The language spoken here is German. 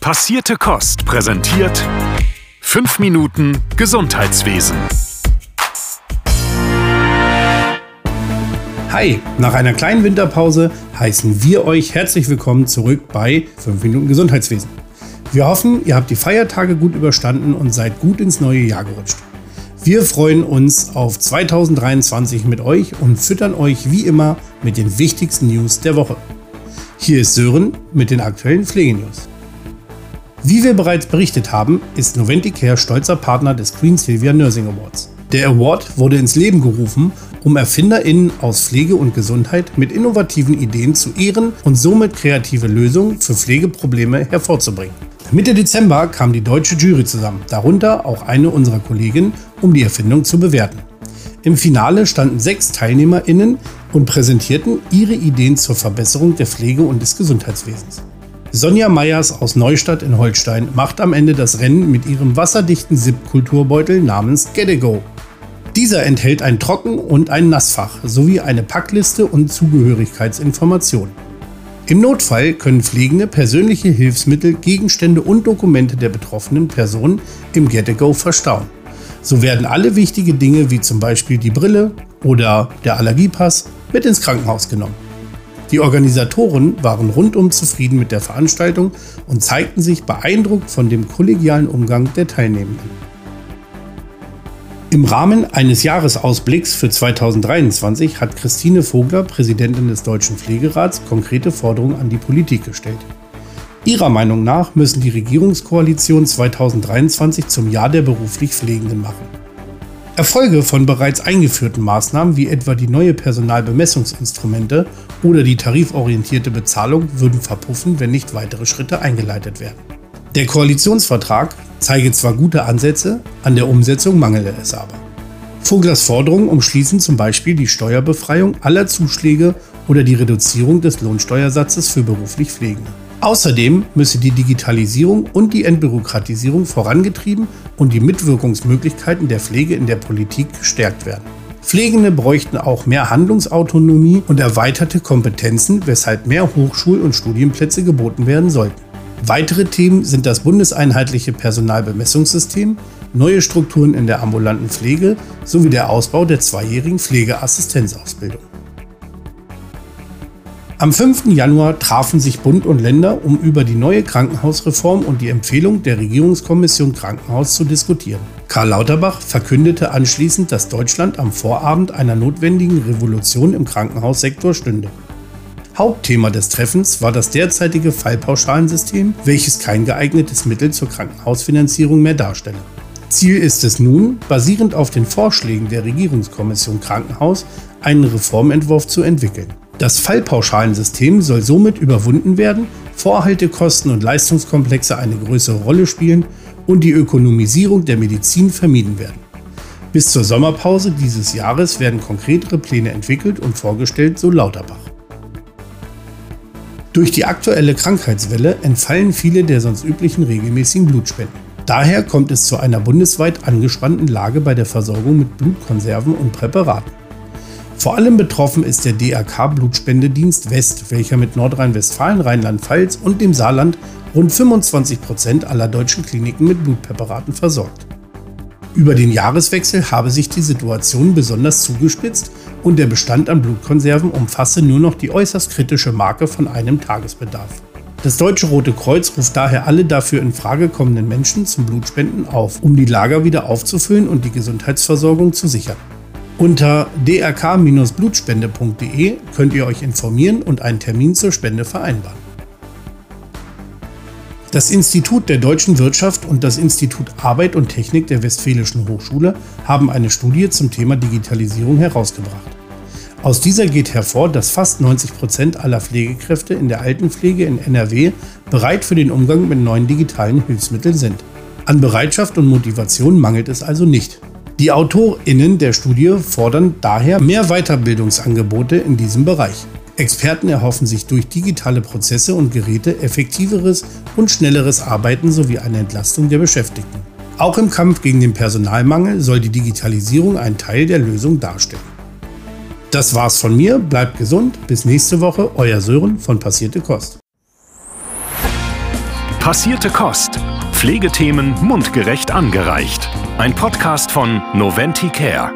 Passierte Kost präsentiert 5 Minuten Gesundheitswesen. Hi, nach einer kleinen Winterpause heißen wir euch herzlich willkommen zurück bei 5 Minuten Gesundheitswesen. Wir hoffen, ihr habt die Feiertage gut überstanden und seid gut ins neue Jahr gerutscht. Wir freuen uns auf 2023 mit euch und füttern euch wie immer mit den wichtigsten News der Woche. Hier ist Sören mit den aktuellen Pflegenews. Wie wir bereits berichtet haben, ist Noventicare stolzer Partner des Queen Sylvia Nursing Awards. Der Award wurde ins Leben gerufen, um ErfinderInnen aus Pflege und Gesundheit mit innovativen Ideen zu ehren und somit kreative Lösungen für Pflegeprobleme hervorzubringen. Mitte Dezember kam die deutsche Jury zusammen, darunter auch eine unserer Kolleginnen, um die Erfindung zu bewerten. Im Finale standen sechs TeilnehmerInnen und präsentierten ihre Ideen zur Verbesserung der Pflege und des Gesundheitswesens. Sonja Meyers aus Neustadt in Holstein macht am Ende das Rennen mit ihrem wasserdichten SIP-Kulturbeutel namens Get Go. Dieser enthält ein Trocken- und ein Nassfach sowie eine Packliste und Zugehörigkeitsinformationen. Im Notfall können Pflegende persönliche Hilfsmittel, Gegenstände und Dokumente der betroffenen Person im Get Go verstauen. So werden alle wichtige Dinge wie zum Beispiel die Brille oder der Allergiepass mit ins Krankenhaus genommen. Die Organisatoren waren rundum zufrieden mit der Veranstaltung und zeigten sich beeindruckt von dem kollegialen Umgang der Teilnehmenden. Im Rahmen eines Jahresausblicks für 2023 hat Christine Vogler, Präsidentin des Deutschen Pflegerats, konkrete Forderungen an die Politik gestellt. Ihrer Meinung nach müssen die Regierungskoalition 2023 zum Jahr der beruflich Pflegenden machen. Erfolge von bereits eingeführten Maßnahmen wie etwa die neue Personalbemessungsinstrumente oder die tariforientierte Bezahlung würden verpuffen, wenn nicht weitere Schritte eingeleitet werden. Der Koalitionsvertrag zeige zwar gute Ansätze, an der Umsetzung mangele es aber. Voglers Forderungen umschließen zum Beispiel die Steuerbefreiung aller Zuschläge oder die Reduzierung des Lohnsteuersatzes für beruflich Pflegende. Außerdem müsse die Digitalisierung und die Entbürokratisierung vorangetrieben und die Mitwirkungsmöglichkeiten der Pflege in der Politik gestärkt werden. Pflegende bräuchten auch mehr Handlungsautonomie und erweiterte Kompetenzen, weshalb mehr Hochschul- und Studienplätze geboten werden sollten. Weitere Themen sind das bundeseinheitliche Personalbemessungssystem, neue Strukturen in der ambulanten Pflege sowie der Ausbau der zweijährigen Pflegeassistenzausbildung. Am 5. Januar trafen sich Bund und Länder, um über die neue Krankenhausreform und die Empfehlung der Regierungskommission Krankenhaus zu diskutieren. Karl Lauterbach verkündete anschließend, dass Deutschland am Vorabend einer notwendigen Revolution im Krankenhaussektor stünde. Hauptthema des Treffens war das derzeitige Fallpauschalensystem, welches kein geeignetes Mittel zur Krankenhausfinanzierung mehr darstelle. Ziel ist es nun, basierend auf den Vorschlägen der Regierungskommission Krankenhaus, einen Reformentwurf zu entwickeln. Das Fallpauschalensystem soll somit überwunden werden, Vorhaltekosten und Leistungskomplexe eine größere Rolle spielen und die Ökonomisierung der Medizin vermieden werden. Bis zur Sommerpause dieses Jahres werden konkretere Pläne entwickelt und vorgestellt, so Lauterbach. Durch die aktuelle Krankheitswelle entfallen viele der sonst üblichen regelmäßigen Blutspenden. Daher kommt es zu einer bundesweit angespannten Lage bei der Versorgung mit Blutkonserven und Präparaten. Vor allem betroffen ist der DRK Blutspendedienst West, welcher mit Nordrhein-Westfalen, Rheinland-Pfalz und dem Saarland rund 25 Prozent aller deutschen Kliniken mit Blutpräparaten versorgt. Über den Jahreswechsel habe sich die Situation besonders zugespitzt und der Bestand an Blutkonserven umfasse nur noch die äußerst kritische Marke von einem Tagesbedarf. Das Deutsche Rote Kreuz ruft daher alle dafür in Frage kommenden Menschen zum Blutspenden auf, um die Lager wieder aufzufüllen und die Gesundheitsversorgung zu sichern. Unter drk-blutspende.de könnt ihr euch informieren und einen Termin zur Spende vereinbaren. Das Institut der deutschen Wirtschaft und das Institut Arbeit und Technik der Westfälischen Hochschule haben eine Studie zum Thema Digitalisierung herausgebracht. Aus dieser geht hervor, dass fast 90 Prozent aller Pflegekräfte in der Altenpflege in NRW bereit für den Umgang mit neuen digitalen Hilfsmitteln sind. An Bereitschaft und Motivation mangelt es also nicht. Die AutorInnen der Studie fordern daher mehr Weiterbildungsangebote in diesem Bereich. Experten erhoffen sich durch digitale Prozesse und Geräte effektiveres und schnelleres Arbeiten sowie eine Entlastung der Beschäftigten. Auch im Kampf gegen den Personalmangel soll die Digitalisierung einen Teil der Lösung darstellen. Das war's von mir, bleibt gesund, bis nächste Woche, euer Sören von Passierte Kost. Passierte Kost. Pflegethemen mundgerecht angereicht. Ein Podcast von Noventi Care.